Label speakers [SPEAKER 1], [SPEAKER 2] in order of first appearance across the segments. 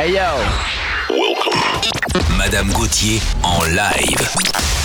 [SPEAKER 1] Hey yo.
[SPEAKER 2] Welcome.
[SPEAKER 3] Madame Gauthier en live.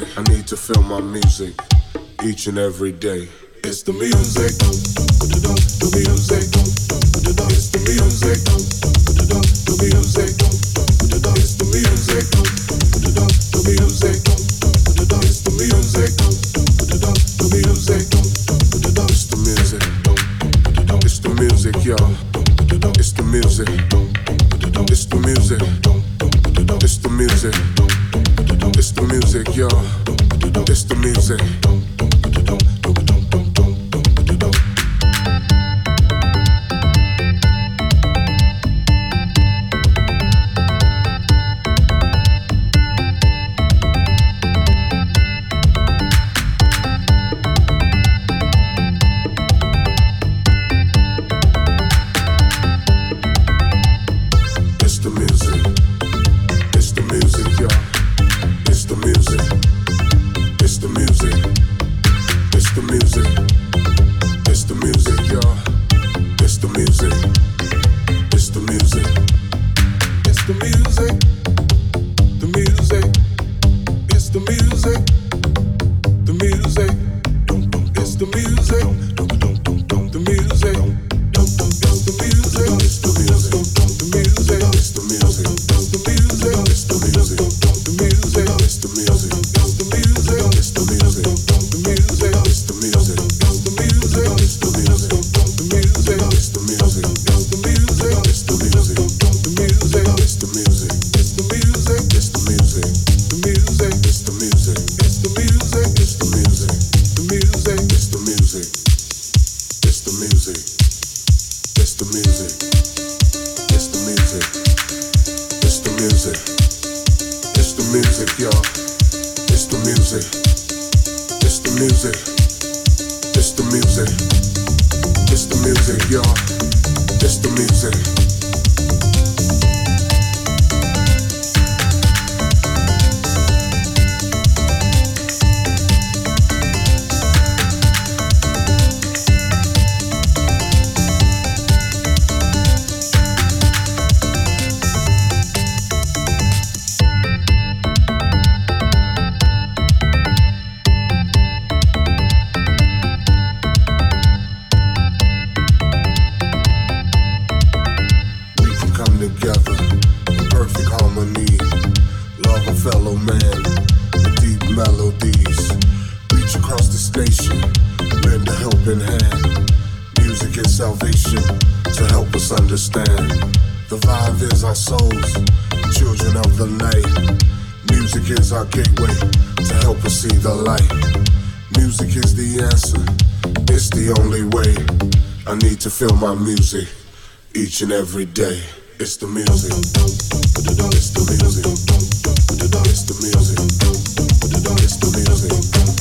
[SPEAKER 4] music. I need to feel my music each and every day. It's the music. The music. It's the music. souls, children of the night. Music is our gateway to help us see the light. Music is the answer, it's the only way. I need to feel my music each and every day. It's the music. It's the music. It's the music. It's the music.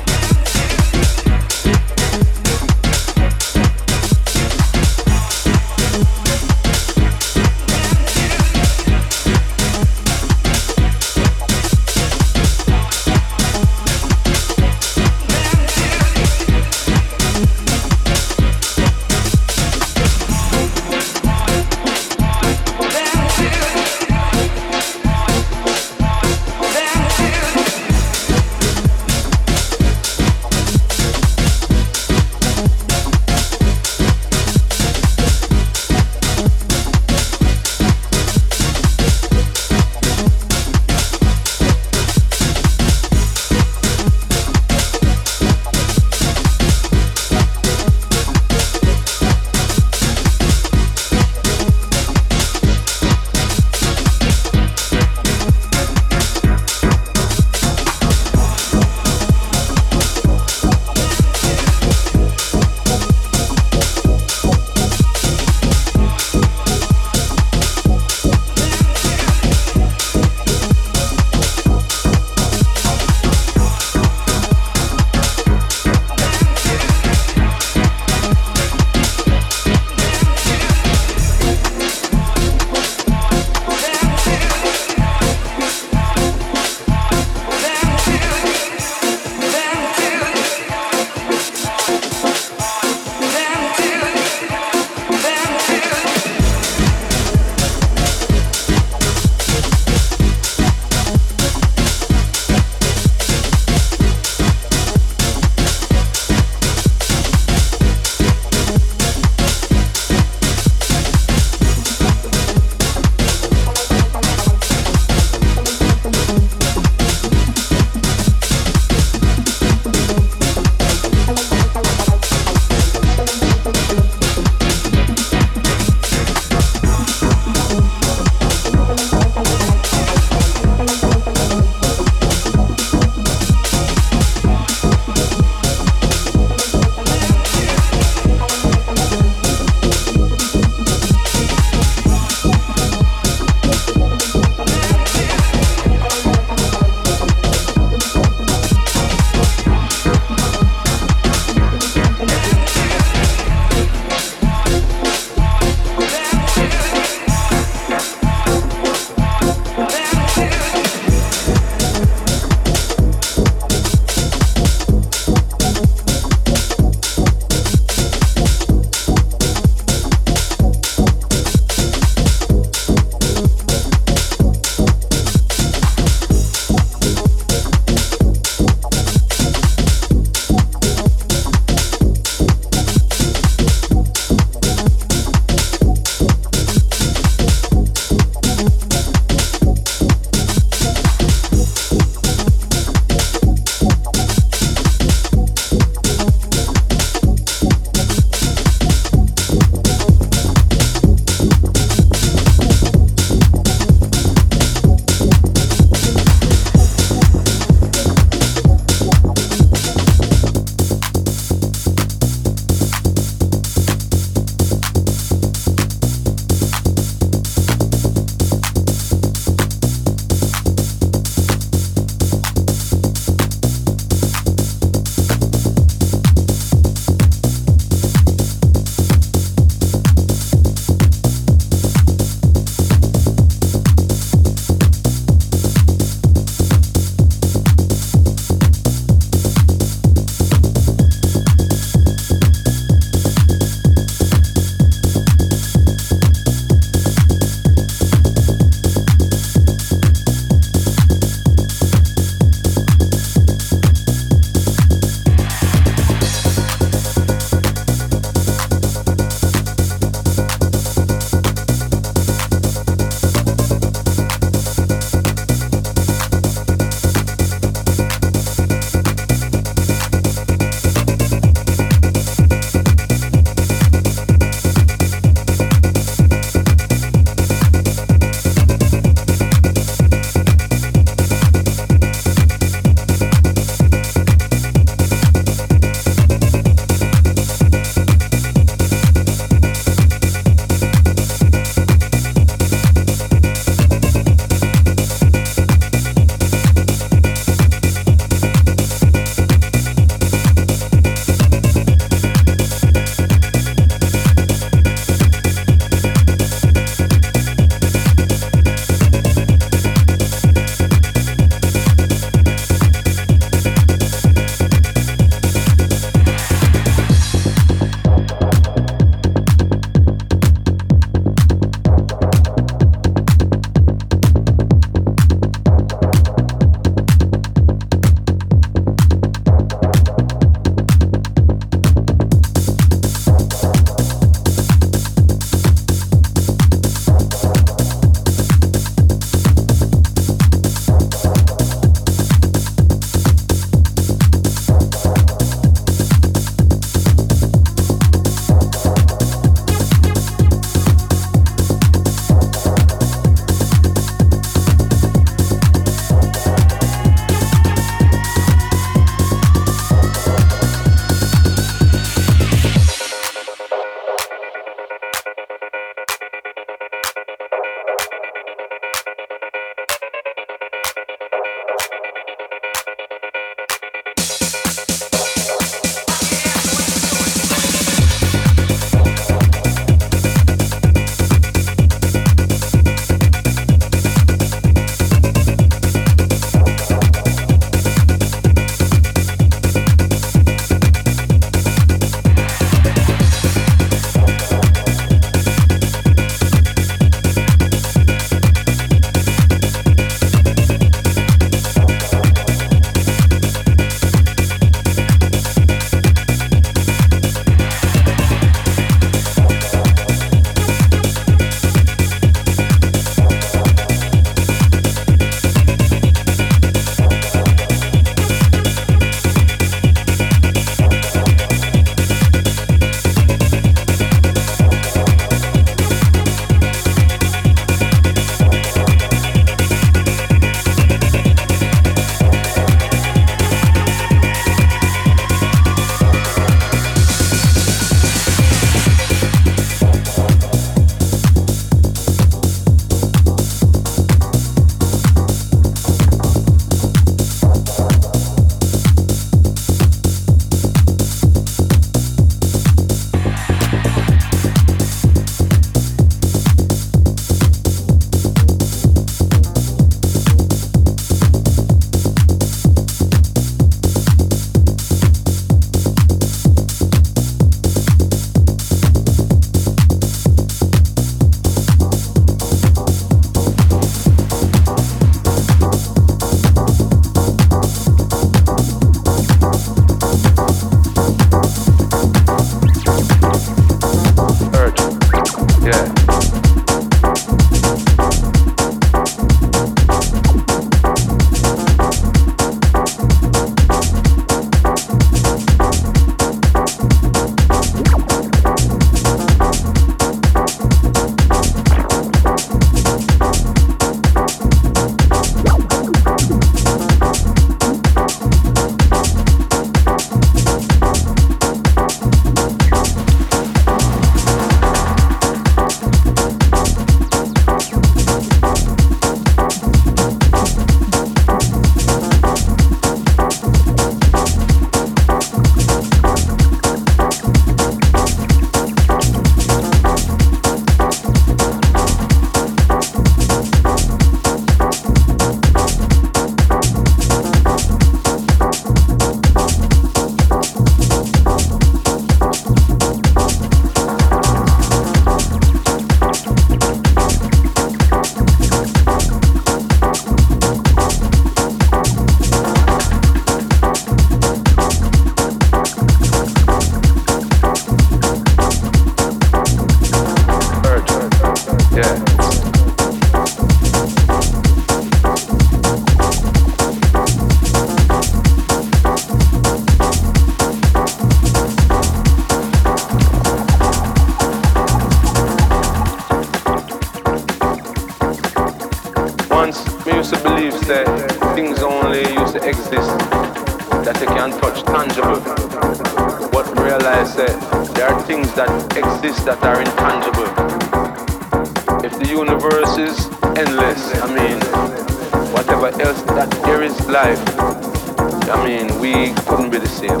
[SPEAKER 5] I mean, we couldn't be the same.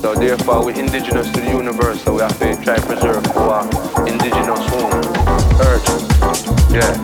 [SPEAKER 5] So therefore, we're indigenous to the universe, so we have to try to preserve our indigenous home, earth. Yeah.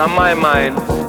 [SPEAKER 5] on my mind.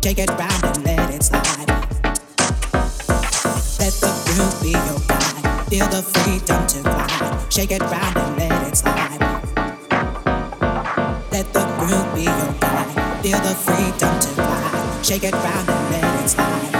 [SPEAKER 5] Take it round and let it slide. Let the groove be your guide. Feel the freedom to fly. Shake it round and let it slide. Let the groove be your guide. Feel the freedom
[SPEAKER 6] to fly. Shake it round and let it slide.